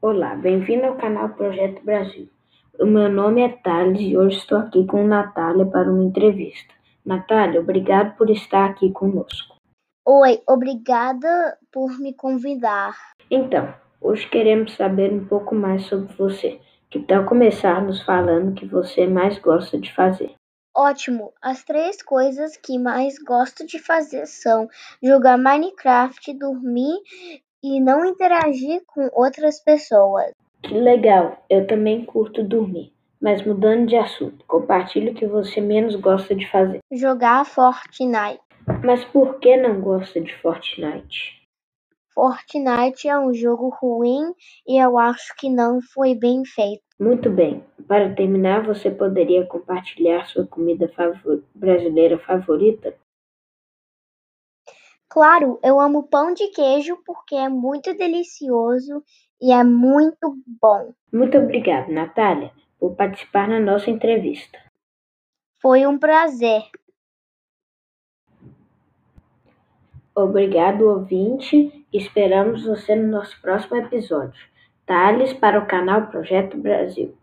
Olá, bem-vindo ao canal Projeto Brasil. O meu nome é Thales e hoje estou aqui com Natália para uma entrevista. Natália, obrigado por estar aqui conosco. Oi, obrigada por me convidar. Então, hoje queremos saber um pouco mais sobre você. Que tal começar nos falando o que você mais gosta de fazer? Ótimo! As três coisas que mais gosto de fazer são jogar Minecraft, dormir e não interagir com outras pessoas. Que legal! Eu também curto dormir. Mas mudando de assunto, compartilhe o que você menos gosta de fazer. Jogar Fortnite. Mas por que não gosta de Fortnite? Fortnite é um jogo ruim e eu acho que não foi bem feito. Muito bem. Para terminar, você poderia compartilhar sua comida favor... brasileira favorita? Claro, eu amo pão de queijo porque é muito delicioso e é muito bom. Muito obrigado, Natália, por participar na nossa entrevista. Foi um prazer. Obrigado, ouvinte. Esperamos você no nosso próximo episódio. Thales para o canal Projeto Brasil.